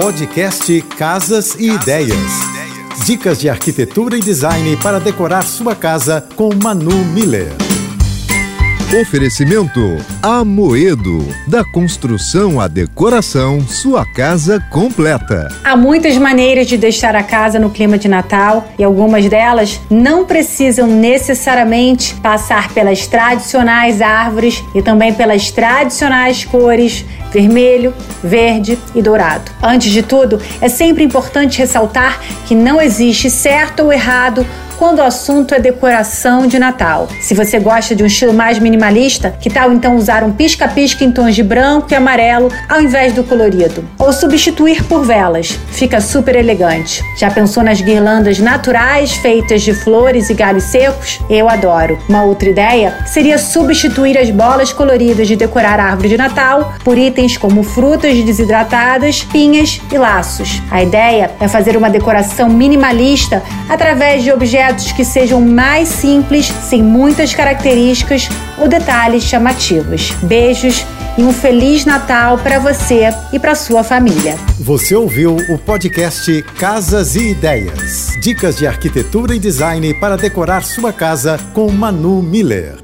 Podcast Casas e Ideias. Dicas de arquitetura e design para decorar sua casa com Manu Miller. Oferecimento Amoedo. Da construção à decoração, sua casa completa. Há muitas maneiras de deixar a casa no clima de Natal e algumas delas não precisam necessariamente passar pelas tradicionais árvores e também pelas tradicionais cores vermelho, verde e dourado. Antes de tudo, é sempre importante ressaltar que não existe certo ou errado quando o assunto é decoração de Natal. Se você gosta de um estilo mais minimalista, que tal então usar um pisca-pisca em tons de branco e amarelo ao invés do colorido? Ou substituir por velas, fica super elegante. Já pensou nas guirlandas naturais feitas de flores e galhos secos? Eu adoro. Uma outra ideia seria substituir as bolas coloridas de decorar a árvore de Natal por itens como frutas desidratadas, pinhas e laços. A ideia é fazer uma decoração minimalista através de objetos que sejam mais simples, sem muitas características ou detalhes chamativos. Beijos e um feliz Natal para você e para sua família. Você ouviu o podcast Casas e Ideias. Dicas de arquitetura e design para decorar sua casa com Manu Miller.